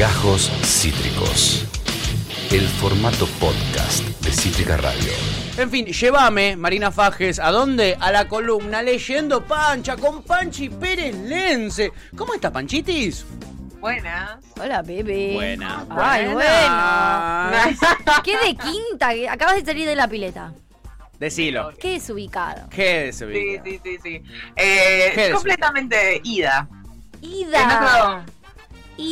Gajos Cítricos. El formato podcast de Cítrica Radio. En fin, llévame, Marina Fajes, ¿a dónde? A la columna Leyendo Pancha con Panchi Pérez Lense. ¿Cómo está, Panchitis? Buenas. Hola, bebé. Buena. Ay, buena. bueno. ¿Qué de quinta? Acabas de salir de la pileta. Decilo. Qué desubicado. ¿Qué es Sí, sí, sí, sí. Eh, completamente ida. Ida. En otro,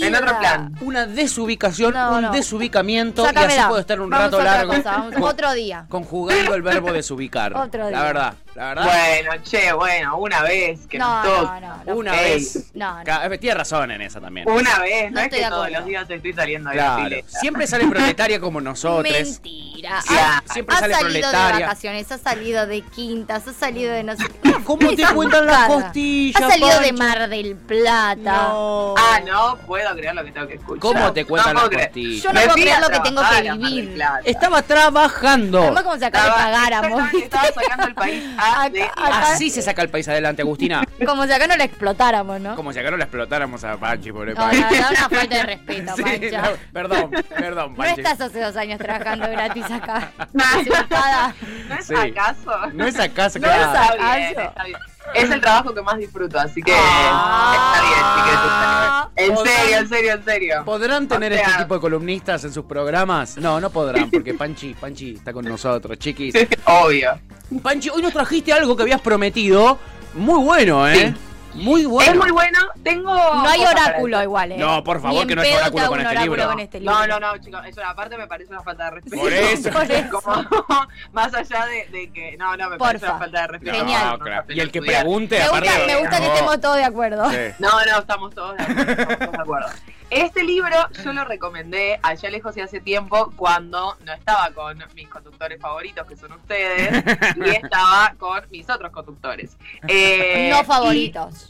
En otro plan. Una desubicación, No, un no. desubicamiento y así puedo estar un Vamos rato largo cosa, vamos- con- otro día. conjugando el verbo desubicar. Otro La día. verdad, la verdad. Bueno, che, bueno, una vez que No, nos no, no, no. Una vez. No, no. Eh, Tiene razón en esa también. Una vez, no, No es que de todos los días estoy saliendo de la pileta. Siempre sale proletaria como nosotros. Mentira. Sie- Ha- siempre has sale salido de proletaria. vacaciones, has salido de quintas, has salido de no sé ¿Cómo te cuentan las costillas? Has salido de? Mar del Plata. No. Ah, no puedo creer lo que tengo que escuchar. ¿Cómo te cuentan No las creer. costillas? Yo no puedo creer lo que tengo que vivir. Estaba trabajando. Además, como si acá le Estaba- pagáramos. exactamente, Estaba sacando el país de- Acá- Así se saca el país adelante, Agustina. Como si acá no la explotáramos, ¿no? Como si acá no la explotáramos a Panchi, pobre No, Panchi. no, da una falta de respeto, Sí, Pancha. no, perdón, perdón, No Panchi. estás hace dos años trabajando gratis acá. No. Desubicada. ¿No es Sí. acaso? No es acaso, No es Está acaso. bien, está bien. Es el trabajo que más disfruto, así que Ah. está bien, En serio, en serio, en serio. ¿Podrán tener O sea- este tipo de columnistas en sus programas? No, no podrán, porque Panchi, Panchi está con nosotros, chiquis. Obvio. Panchi, hoy nos trajiste algo que habías prometido. Muy bueno, ¿eh? Sí. Muy bueno. Es muy bueno. Tengo. No hay oráculo igual, ¿eh? No, por favor, que no pedo oráculo te hago con un este oráculo libro. con este libro. No, no, no, chicos, eso aparte me parece una falta de respeto. Por eso. Por eso. Como, más allá de, de que. No, no, me Porfa. parece una falta de respeto. No, Genial. claro. Y el que pregunte, Me aparte. gusta, me gusta que estemos todos de acuerdo. Sí. No, no, estamos todos de acuerdo. estamos todos de acuerdo. Este libro yo lo recomendé allá lejos y hace tiempo cuando no estaba con mis conductores favoritos, que son ustedes, y estaba con mis otros conductores. Eh, No y favoritos.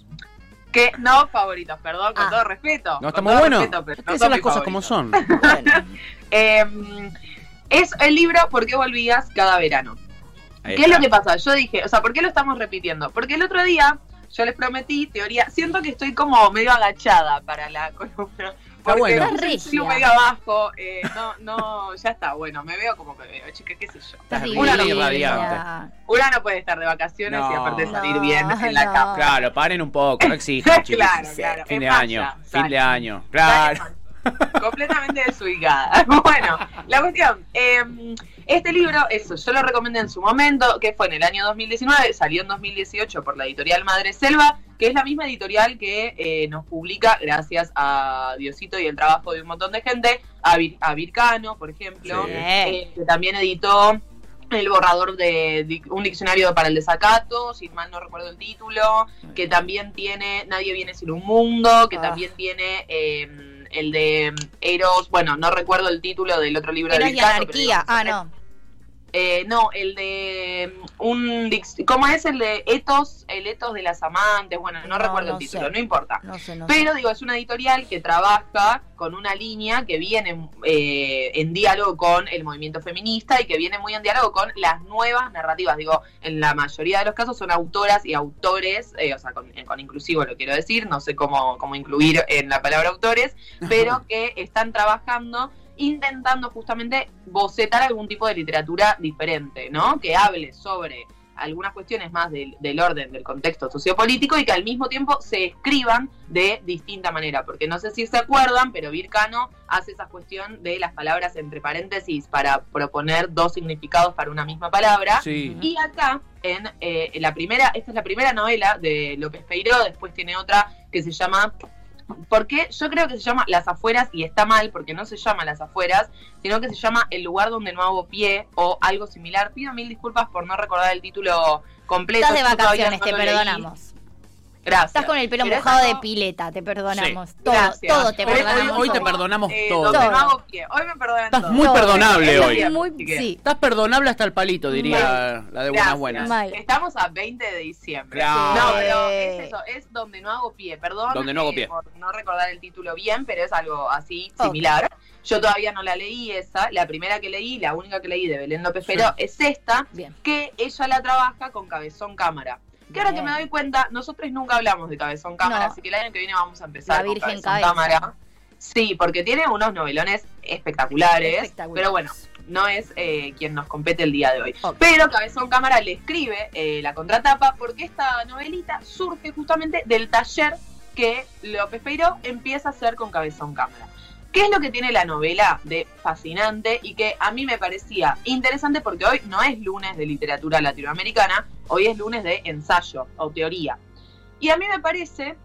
Que no favoritos, perdón, con Ah. todo respeto. No estamos todo buenos. respeto, pero no son las cosas como son. Bueno, Eh, es el libro ¿Por qué volvías cada verano? ¿Qué es está. lo que pasa? Yo dije, o sea, ¿por qué lo estamos repitiendo? Porque el otro día yo les prometí teoría, siento que estoy como medio agachada para la columna. Porque bueno. regia. medio abajo, eh, no, no, ya está, bueno, me veo como me veo, chica, qué sé yo. Una no. Una no puede estar de vacaciones y aparte salir No, bien en la no. cama. Claro, paren un poco, no exijan, chicos. Claro, claro, Fin de falla, año, sale. fin de año. Claro. completamente desubicada. Bueno, la cuestión, eh, este libro, eso, yo lo recomendé en su momento, que fue en el año 2019, salió en 2018 por la editorial Madre Selva, que es la misma editorial que eh, nos publica, gracias a Diosito y el trabajo de un montón de gente, a, Vir- a Vircano, por ejemplo, Sí. eh, que también editó el borrador de, un diccionario para el desacato, si mal no recuerdo el título, que también tiene Nadie viene sin un mundo, que Ah. también tiene eh, el de Eros, bueno, no recuerdo el título del otro libro Eros de y Vilcano, pero anarquía. digamos, Ah, no. Eh, no, el de mm, un ¿cómo es el de Etos, el Etos de las amantes? Bueno, no, No, recuerdo no el título, sé. no importa. No sé, no sé. Pero digo, es una editorial que trabaja con una línea que viene eh, en diálogo con el movimiento feminista y que viene muy en diálogo con las nuevas narrativas. Digo, en la mayoría de los casos son autoras y autores, eh, o sea, con, eh, con inclusivo lo quiero decir, no sé cómo, cómo incluir en la palabra autores, pero que están trabajando intentando justamente bocetar algún tipo de literatura diferente, ¿no? Que hable sobre algunas cuestiones más del, del orden del contexto sociopolítico y que al mismo tiempo se escriban de distinta manera, porque no sé si se acuerdan, pero Vircano hace esa cuestión de las palabras entre paréntesis para proponer dos significados para una misma palabra. Sí. Y acá, en eh, la primera, esta es la primera novela de López Peiró, después tiene otra que se llama porque yo creo que se llama Las afueras y está mal porque no se llama Las afueras, sino que se llama El lugar donde no hago pie o algo similar. Pido mil disculpas por no recordar el título completo. Estás de vacaciones, no te leí. Gracias. Estás con el pelo mojado de pileta, te perdonamos. Todo, Gracias. todo te hoy- perdonamos. hoy te perdonamos eh, todo. Donde Todo. no hago pie. Hoy me perdonan Estás todo. muy Todo. perdonable hoy. muy- sí. Estás perdonable hasta el palito, diría la de buenas Gracias. buenas. Mal. Estamos a 20 de diciembre. Claro. No, pero es eso, es donde no hago pie, perdón. Donde no hago eh, pie. por no recordar el título bien, pero es algo así similar. Yo todavía no la leí esa, la primera que leí, la única que leí de Belén López Pero es esta, Bien. que ella la trabaja con Cabezón Cámara. Que ahora que me doy cuenta, nosotros nunca hablamos de Cabezón Cámara, No. así que el año que viene vamos a empezar La con Virgen Cabezón Cabeza. Cámara. Sí, porque tiene unos novelones espectaculares, Espectaculares. pero bueno, no es eh, quien nos compete el día de hoy. Pero Cabezón Cámara le escribe eh, la contratapa porque esta novelita surge justamente del taller que López Peiró empieza a hacer con Cabezón Cámara. ¿Qué es lo que tiene la novela de fascinante y que a mí me parecía interesante porque hoy no es lunes de literatura latinoamericana, hoy es lunes de ensayo o teoría? Y a mí me parece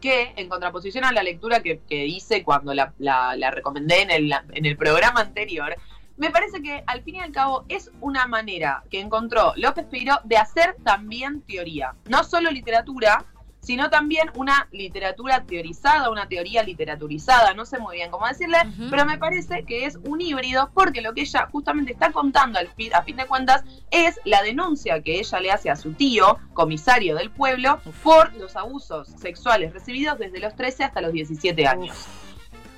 que, en contraposición a la lectura que, hice cuando la, la- la recomendé en el, en el programa anterior, me parece que al fin y al cabo es una manera que encontró López Peiró de hacer también teoría. No solo literatura, sino también una literatura teorizada, una teoría literaturizada, no sé muy bien cómo decirle, pero me parece que es un híbrido porque lo que ella justamente está contando al fin, a fin de cuentas es la denuncia que ella le hace a su tío, comisario del pueblo, por los abusos sexuales recibidos desde los 13 hasta los 17 años.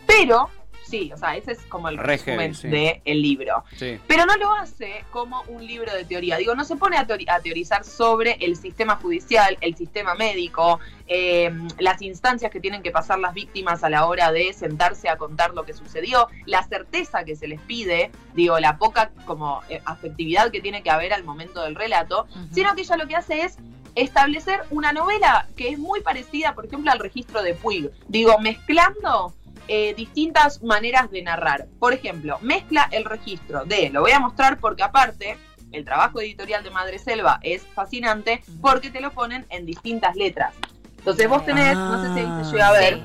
Pero, sí, o sea, ese es como el Re resumen sí. del libro. Sí. Pero no lo hace como un libro de teoría. Digo, no se pone a, teori- a teorizar sobre el sistema judicial, el sistema médico, eh, las instancias que tienen que pasar las víctimas a la hora de sentarse a contar lo que sucedió, la certeza que se les pide, digo, la poca como eh, afectividad que tiene que haber al momento del relato, sino que ella lo que hace es establecer una novela que es muy parecida, por ejemplo, al registro de Puig. Digo, mezclando eh, distintas maneras de narrar. Por ejemplo, mezcla el registro de, lo voy a mostrar porque aparte, el trabajo editorial de Madre Selva es fascinante porque te lo ponen en distintas letras. Entonces vos tenés, no sé si ahí se llega a ver, Sí.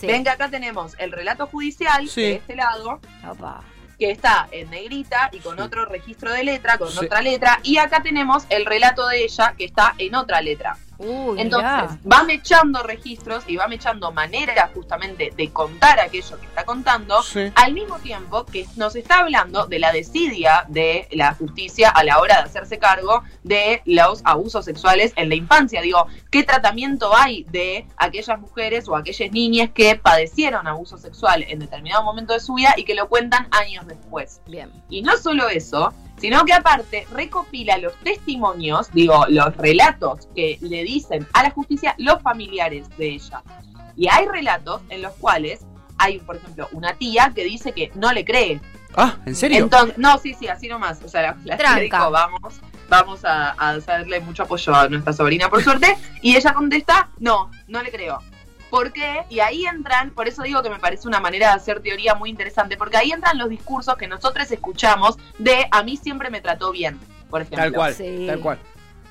Sí. ven que acá tenemos el relato judicial Sí. de este lado, Opa. que está en negrita y con Sí. otro registro de letra, con Sí. otra letra, y acá tenemos el relato de ella que está en otra letra. Uy, Entonces, va mechando registros y va mechando maneras justamente de contar aquello que está contando, Sí. al mismo tiempo que nos está hablando de la desidia de la justicia a la hora de hacerse cargo de los abusos sexuales en la infancia. Digo, ¿qué tratamiento hay de aquellas mujeres o aquellas niñas que padecieron abuso sexual en determinado momento de su vida y que lo cuentan años después? Bien. Y no solo eso, sino que aparte recopila los testimonios, digo, los relatos que le dicen a la justicia los familiares de ella. Y hay relatos en los cuales hay, por ejemplo, una tía que dice que no le cree. Ah, ¿en serio? Entonces, no, sí, sí, así nomás. O sea, la, la tía Tranca. dijo, vamos, vamos a, a hacerle mucho apoyo a nuestra sobrina, por suerte. Y ella contesta, no, no le creo. ¿Por qué? Y ahí entran, por eso digo que me parece una manera de hacer teoría muy interesante, porque ahí entran los discursos que nosotros escuchamos de a mí siempre me trató bien, por ejemplo. Tal cual, Sí. tal cual.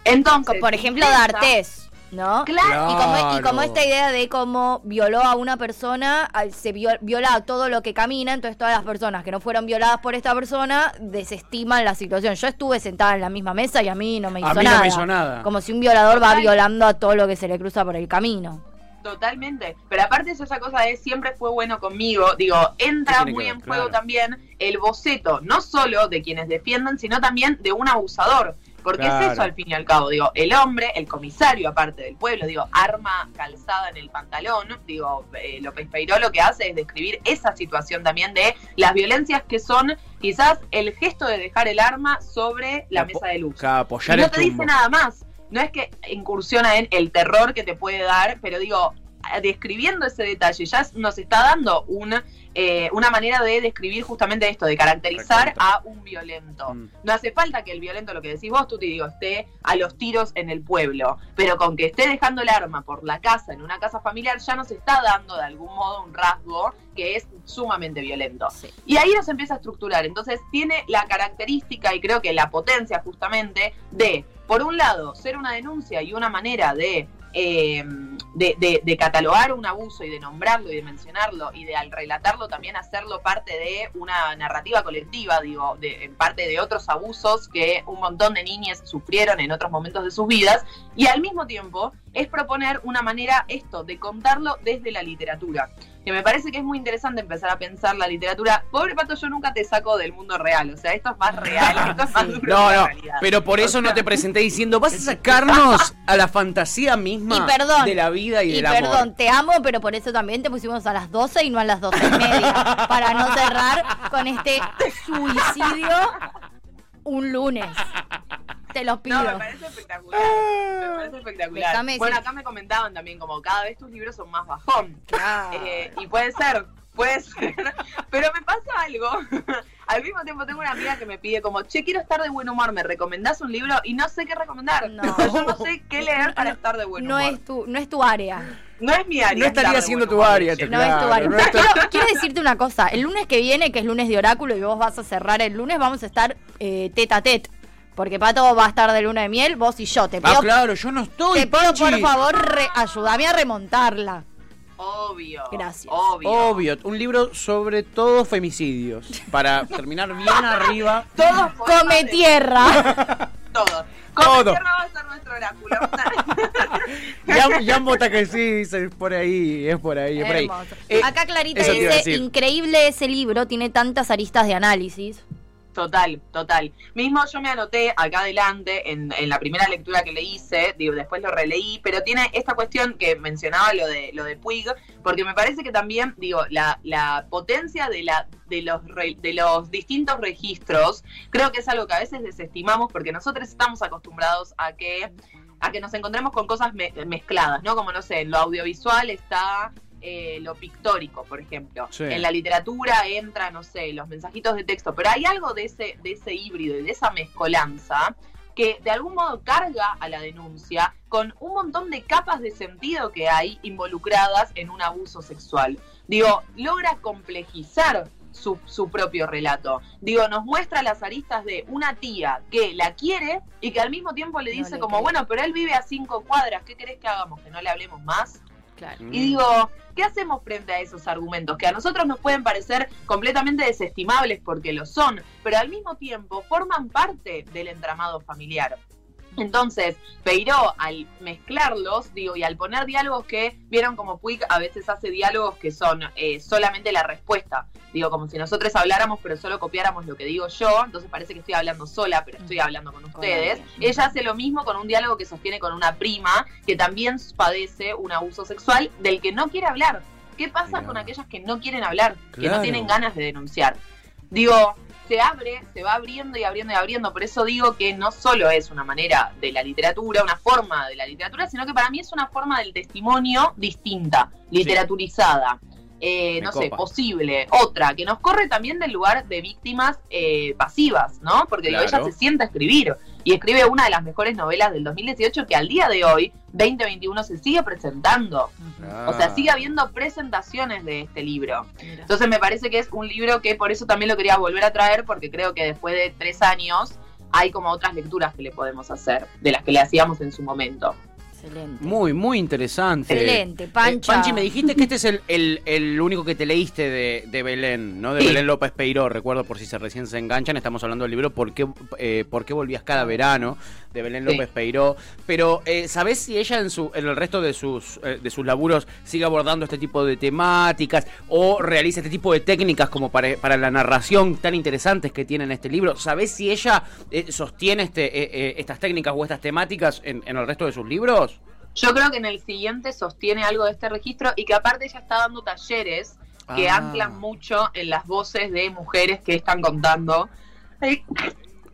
Entonces, Por ejemplo, esa- D'Artés, ¿no? Claro. Y como, y como Claro. esta idea de cómo violó a una persona, se viol- viola todo lo que camina, entonces todas las personas que no fueron violadas por esta persona desestiman la situación. Yo estuve sentada en la misma mesa y a mí no me hizo A mí nada. no me hizo nada. Como si un violador va violando a todo lo que se le cruza por el camino. Totalmente. Pero aparte es esa cosa de siempre fue bueno conmigo. Digo, entra muy en juego Claro. también el boceto, no solo de quienes defienden, sino también de un abusador. Porque es eso al fin y al cabo, digo, el hombre, el comisario aparte del pueblo, digo, arma calzada en el pantalón, digo, eh, López Peiró lo que hace es describir esa situación también de las violencias que son quizás el gesto de dejar el arma sobre la mesa de luz. Y no el te dice nada más. No es que incursiona en el terror que te puede dar, pero digo, describiendo ese detalle, ya nos está dando una, eh, una manera de describir justamente esto, de caracterizar a un violento. Mm. No hace falta que el violento, lo que decís vos, tú te digo, esté a los tiros en el pueblo, pero con que esté dejando el arma por la casa, en una casa familiar, ya nos está dando de algún modo un rasgo que es sumamente violento. Sí. Y ahí nos empieza a estructurar. Entonces tiene la característica y creo que la potencia justamente de, por un lado, ser una denuncia y una manera de, eh, de, de- de catalogar un abuso y de nombrarlo y de mencionarlo y de al relatarlo también hacerlo parte de una narrativa colectiva, digo, de, en parte de otros abusos que un montón de niñas sufrieron en otros momentos de sus vidas. Y al mismo tiempo es proponer una manera esto, de contarlo desde la literatura que me parece que es muy interesante empezar a pensar la literatura. Pobre Pato, yo nunca te saco del mundo real, o sea, esto es más real, esto es más Sí. duro No, no, realidad. pero por eso no te presenté diciendo, vas a sacarnos a la fantasía misma Y perdón. de la vida y, Y del amor. perdón, te amo, pero por eso también te pusimos a las 12 y no a las 12 y media. para no cerrar con este suicidio un lunes. Te lo pido. No, me parece espectacular. Me parece espectacular. Déjame bueno, decir- acá me comentaban también como cada vez tus libros son más bajón. Claro. Eh, y puede ser, puede ser. Pero me pasa algo. Al mismo tiempo tengo una amiga que me pide como, che, quiero estar de buen humor, ¿me recomendás un libro? Y no sé qué recomendar. No. Yo no sé qué leer para estar de buen No humor. es tu, no es tu área. No es mi área. No estaría siendo tu área, te- No es tu área. no Quiero, quiero decirte una cosa. El lunes que viene, que es lunes de oráculo y vos vas a cerrar el lunes, vamos a estar eh, tete a tete. Porque Pato va a estar de luna de miel, vos y yo. Te pido, Ah, claro, yo no estoy, te pido Panchi. por favor, re- ayúdame a remontarla. Obvio. Gracias. Obvio. Obvio, un libro sobre todos femicidios. Para terminar bien arriba. Todos Come tierra. Todos. Todo. Come tierra va a ser nuestro oráculo. Ya, ya vota que sí, es por ahí, es por ahí, es por ahí. Eh, Acá Clarita dice, increíble ese libro, tiene tantas aristas de análisis. Total, total. Mismo yo me anoté acá adelante en, en la primera lectura que le hice, digo, después lo releí, pero tiene esta cuestión que mencionaba lo de lo de Puig, porque me parece que también, digo, la, la potencia de la de los re- de los distintos registros, creo que es algo que a veces desestimamos porque nosotros estamos acostumbrados a que a que nos encontremos con cosas me- mezcladas, ¿no? Como no sé, en lo audiovisual está eh, lo pictórico, por ejemplo. Sí. En la literatura entra, no sé, los mensajitos de texto, pero hay algo de ese, de ese híbrido y de esa mezcolanza que de algún modo carga a la denuncia con un montón de capas de sentido que hay involucradas en un abuso sexual. Digo, logra complejizar su, su propio relato. Digo, nos muestra las aristas de una tía que la quiere y que al mismo tiempo le No dice le como, creo. bueno, pero él vive a cinco cuadras, ¿qué querés que hagamos? ¿Que no le hablemos más? Claro. Mm. Y digo, ¿qué hacemos frente a esos argumentos? Que a nosotros nos pueden parecer completamente desestimables porque lo son, pero al mismo tiempo forman parte del entramado familiar. Entonces, Peiró, al mezclarlos, digo, y al poner diálogos que, vieron como Puig a veces hace diálogos que son eh, solamente la respuesta. Digo, como si nosotros habláramos, pero solo copiáramos lo que digo yo, entonces parece que estoy hablando sola, pero estoy hablando con ustedes. Ella hace lo mismo con un diálogo que sostiene con una prima que también padece un abuso sexual del que no quiere hablar. ¿Qué pasa con aquellas que no quieren hablar, que no tienen ganas de denunciar? Digo, se abre, se va abriendo y abriendo y abriendo. Por eso digo que no solo es una manera de la literatura, una forma de la literatura, sino que para mí es una forma del testimonio distinta, literaturizada. Eh, no sé, posible, otra, que nos corre también del lugar de víctimas eh, pasivas, ¿no? Porque digo, ella se sienta a escribir y escribe una de las mejores novelas del 2018 que al día de hoy, 2021, se sigue presentando. O sea, Ah. sigue habiendo presentaciones de este libro. Entonces me parece que es un libro que por eso también lo quería volver a traer, porque creo que después de tres años hay como otras lecturas que le podemos hacer, de las que le hacíamos en su momento. Excelente. Muy, muy interesante. Excelente, Eh, Pancha. Panchi, me dijiste que este es el, el- el único que te leíste de, de Belén, ¿no? De Sí. Belén López Peiró, recuerdo por si se recién se enganchan, estamos hablando del libro ¿Por qué, eh, ¿Por qué volvías cada verano? De Belén Sí. López Peiró. Pero, eh, ¿sabés si ella en, su, en el resto de sus, eh, de sus laburos sigue abordando este tipo de temáticas o realiza este tipo de técnicas como para, para la narración tan interesantes que tiene en este libro? ¿Sabés si ella eh, sostiene este, eh, eh, estas técnicas o estas temáticas en, en el resto de sus libros? Yo creo que en el siguiente sostiene algo de este registro y que aparte ella está dando talleres que Ah. anclan mucho en las voces de mujeres que están contando. Ay,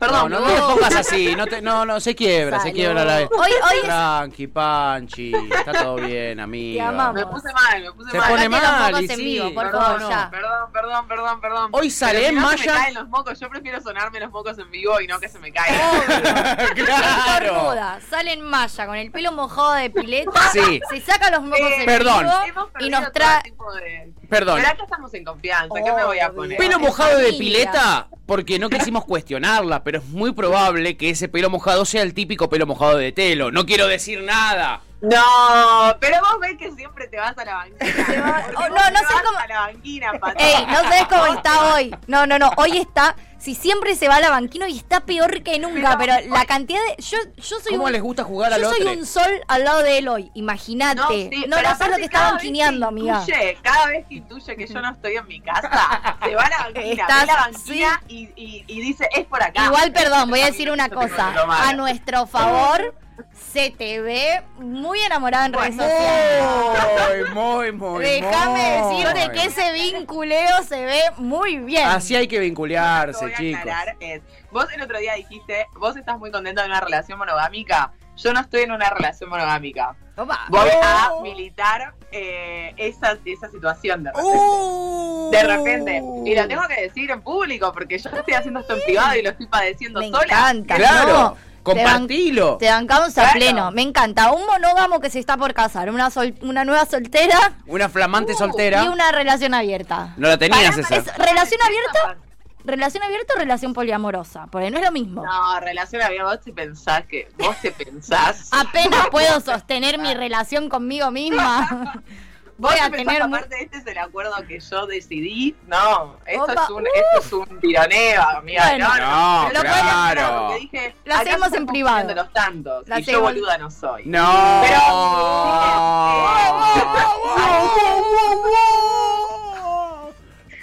perdón, no, me no te pongas así, no, te- no, no, se quiebra, se Salud. quiebra la... Hoy, hoy es Tranqui, Panchi, está todo bien, amiga. me puse mal, me puse Se mal. pone Sacate los mal, y en sí. vivo, por favor, no, ya. perdón, perdón, perdón, perdón. Hoy sale si no se Maya- me caen los mocos, yo prefiero sonarme los mocos en vivo y no que se me caigan. claro. Sale en malla con el pelo mojado de pileta, Sí. se saca los mocos Eh, en Perdón. vivo Hemos y nos trae... de- Perdón. Pero acá estamos en confianza, ¿qué me voy a poner? Pelo en mojado de pileta, porque no quisimos cuestionarla, pero es muy probable que ese pelo mojado sea el típico pelo mojado de telo. No quiero decir nada. No, pero vos ves que siempre te vas a la banquina. Oh, no, te no sé cómo- A la banquina, Pato. Ey, no sabes cómo está hoy. No, no, no. Hoy está. Si siempre se va a la banquina y está peor que nunca. Pero, Pero- la cantidad de. Yo, yo soy ¿Cómo un, les gusta jugar al Yo soy otro? un sol al lado de él hoy. Imagínate. No, sí, no, pero no sabes lo que está cada vez banquineando, que amiga. intuye- cada vez que intuye que yo no estoy en mi casa, se va a la banquina, Estás- ve la banquina y, y- y dice, es por acá. Igual, perdón, voy a decir una cosa. A nuestro favor, se te ve muy enamorada en redes sociales. Muy, muy, muy. Déjame muy. decirte que ese vinculeo se ve muy bien. Así hay que Lo que vincularse, voy a chicos. aclarar es, vos el otro día dijiste, vos estás muy contenta de una relación monogámica. Yo no estoy en una relación monogámica. Opa. Voy Oh. a militar eh, esa, esa situación de repente. Uh, De repente. Y lo tengo que decir en público, porque yo estoy haciendo esto en privado y lo estoy padeciendo Me sola. encanta. Claro, no. Compartilo. Te bancamos a Claro. pleno. Me encanta. Un monógamo que se está por casar. Una, sol- una nueva soltera Una flamante Uh, soltera. y una relación abierta. No la tenías esa. ¿Es relación abierta? ¿Relación abierta o relación poliamorosa? Porque no es lo mismo. No, relación abierta, vos te pensás que, vos te pensás. Apenas puedo sostener mi relación conmigo misma. Vos Voy a tener aparte este es el acuerdo que yo decidí. No, esto, Opa, es, un, esto es un tironeo, amiga. Bueno. no, no, No, Pero claro. porque dije, Lo hacemos en privado. los tantos. Lo y yo boluda no soy. No.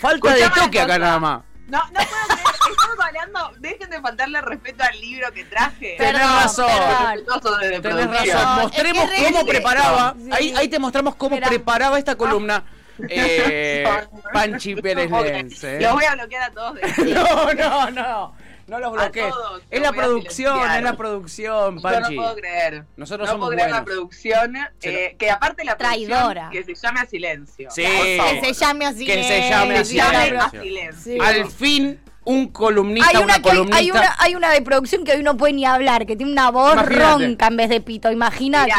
Falta de toque acá nada más. No, no puedo creer. Hablando. Dejen de faltarle respeto al libro que traje. Tenés Perdón, razón. perdón. Tenés razón. No, Mostremos es que cómo preparaba. Sí. Ahí, ahí te mostramos cómo preparaba esta columna. Eh, Panchi Pérez Lenz. eh. Los voy a bloquear a todos. de- No, no, no. No los A bloquees. Es la a producción, silenciar. es la producción, Yo no Panchi. puedo creer. Nosotros no somos puedo creer la buenos. producción. eh, que aparte la Traidora. producción que se llame a silencio. Sí. Que se llame así. Que se llame Que así. se llame a silencio. silencio. Sí. Al fin, un columnista, Hay una, una, que hay, columnista. hay una, hay una de producción que hoy no puede ni hablar, que tiene una voz ronca en vez de pito, imagínate.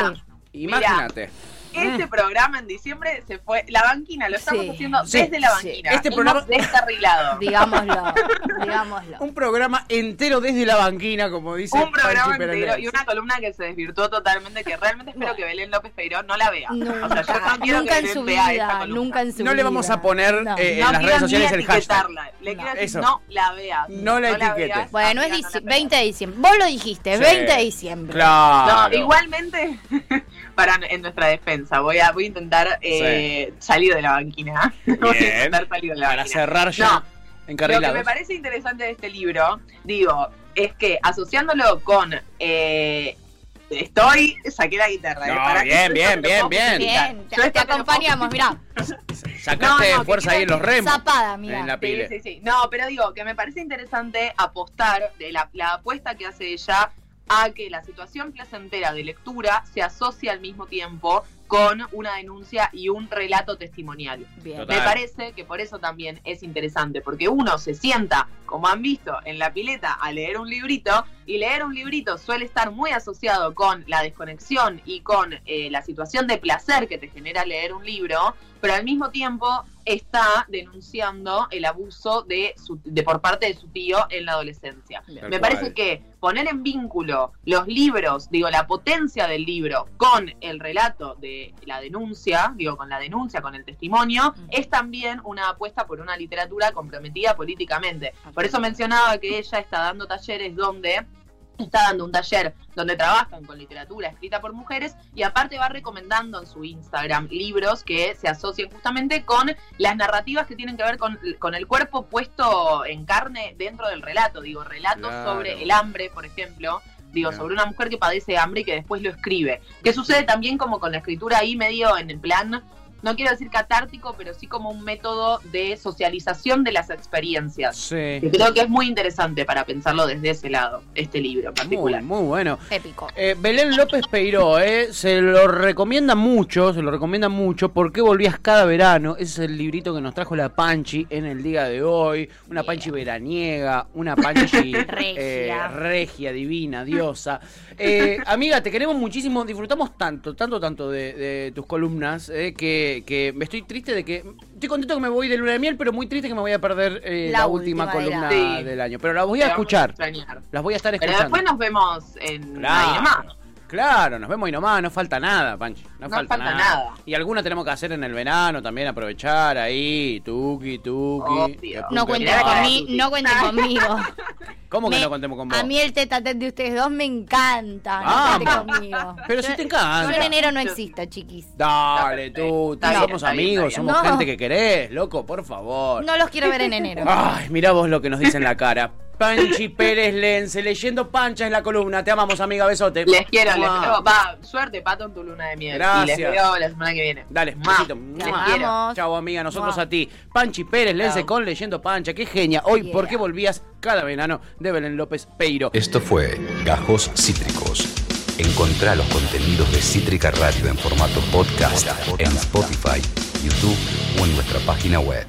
Imagínate. Este programa en diciembre se fue. La banquina, lo estamos Sí. haciendo Sí, desde la sí. banquina. Este Hemos programa- descarrilado. Digámoslo, digámoslo. Un programa entero desde la banquina, como dice Un programa entero y una columna que se desvirtuó totalmente, que realmente espero Bueno. que Belén López Peirón no la vea. Nunca, o sea, yo no quiero nunca que en su vea esta vida, columna. nunca en su No le vamos a poner No. eh, no en las quiero redes sociales el hashtag. etiquetarla. Le quiero No. decir, Eso. no la veas. No la etiquetes. veas, Bueno, es amiga, no dici- la 20 de diciembre. Vos lo dijiste, Sí. 20 de diciembre. Claro. Igualmente, para en nuestra defensa, voy a, voy a intentar eh, salir de la banquina. Voy a intentar salir de la Para banquina. cerrar ya No, Lo que me parece interesante de este libro, digo, es que asociándolo con eh, estoy, saqué la guitarra. No, para que bien, bien, bien, bien. Bien, Yo te, acompañamos, mirá. Sacaste No, no, fuerza ahí en los remos. Zapada, mirá. En la Sí, pile. sí, sí. No, pero digo que me parece interesante apostar de la, la apuesta que hace ella a que la situación placentera de lectura se asocie al mismo tiempo con una denuncia y un relato testimonial. Bien. Me parece que por eso también es interesante, porque uno se sienta, como han visto, en la pileta a leer un librito, y leer un librito suele estar muy asociado con la desconexión y con eh, la situación de placer que te genera leer un libro, pero al mismo tiempo está denunciando el abuso de, su, de por parte de su tío en la adolescencia. Tal Me cual. parece que poner en vínculo los libros, digo, la potencia del libro con el relato de la denuncia, digo, con la denuncia, con el testimonio, Mm. es también una apuesta por una literatura comprometida políticamente. Por eso mencionaba que ella está dando talleres donde está dando un taller donde trabajan con literatura escrita por mujeres y aparte va recomendando en su Instagram libros que se asocien justamente con las narrativas que tienen que ver con, con el cuerpo puesto en carne dentro del relato. Digo, relatos Claro. sobre el hambre, por ejemplo. Digo, Claro. sobre una mujer que padece hambre y que después lo escribe. Que sucede también como con la escritura ahí medio en el plan, no quiero decir catártico, pero sí como un método de socialización de las experiencias. Sí. Que creo que es muy interesante para pensarlo desde ese lado, este libro en Muy, particular. muy bueno. Épico. Eh, Belén López Peiró, eh, se lo recomienda mucho, se lo recomienda mucho. ¿Por qué volvías cada verano? Ese es el librito que nos trajo la Panchi en el día de hoy. Una. Panchi veraniega, una Panchi Regia. eh, regia, divina, diosa. Eh, amiga, te queremos muchísimo, disfrutamos tanto, tanto, tanto de, de tus columnas eh, que, que me estoy triste de que. Estoy contento que me voy de luna de miel, pero muy triste que me voy a perder eh, la, La última, columna del año. Pero la voy a escuchar, las voy a estar Pero escuchando. después nos vemos en Claro. ahí nomás. Claro, nos vemos y nomás, no falta nada, Panchi. No, No falta, falta nada. nada. Y alguna tenemos que hacer en el verano también, aprovechar ahí, tuki, tuki. No cuenten conmigo, no cuenten conmigo. ¿Cómo que Me- no contemos con vos? A mí el tete a tete de ustedes dos me encanta. No Ah, conmigo. Pero Yo- si te Yo encanta. en enero no existo, chiquis. Dale, tú, bien, somos bien, amigos, bien. somos No. gente que querés, loco, por favor. No los quiero ver en enero. Ay, mirá vos lo que nos dice en la cara. Panchi Pérez Lense, leyendo Pancha en la columna. Te amamos, amiga, besote. Les quiero, les quiero. Va, suerte, pato, en tu luna de miel. Gracias. Y les veo la semana que viene. Dale, besito. Chao, amiga, nosotros Mua. a ti. Panchi Pérez, Lense con Leyendo Pancha. Qué genia. Hoy, ¿por qué volvías cada verano de Belén López Peiro? Esto fue Gajos Cítricos. Encontrá los contenidos de Cítrica Radio en formato podcast en Spotify, YouTube o en nuestra página web.